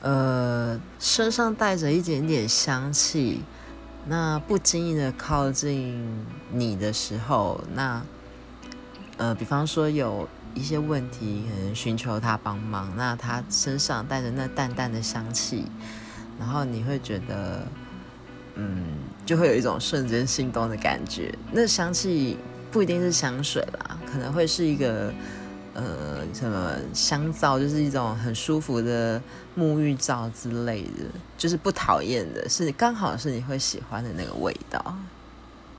呃，身上带着一点点香气，那不经意的靠近你的时候，那呃，比方说有一些问题，可能寻求他帮忙，那他身上带着那淡淡的香气，然后你会觉得，嗯，就会有一种瞬间心动的感觉。那香气不一定是香水啦，可能会是一个。呃，什么香皂，就是一种很舒服的沐浴皂之类的，就是不讨厌的，是刚好是你会喜欢的那个味道。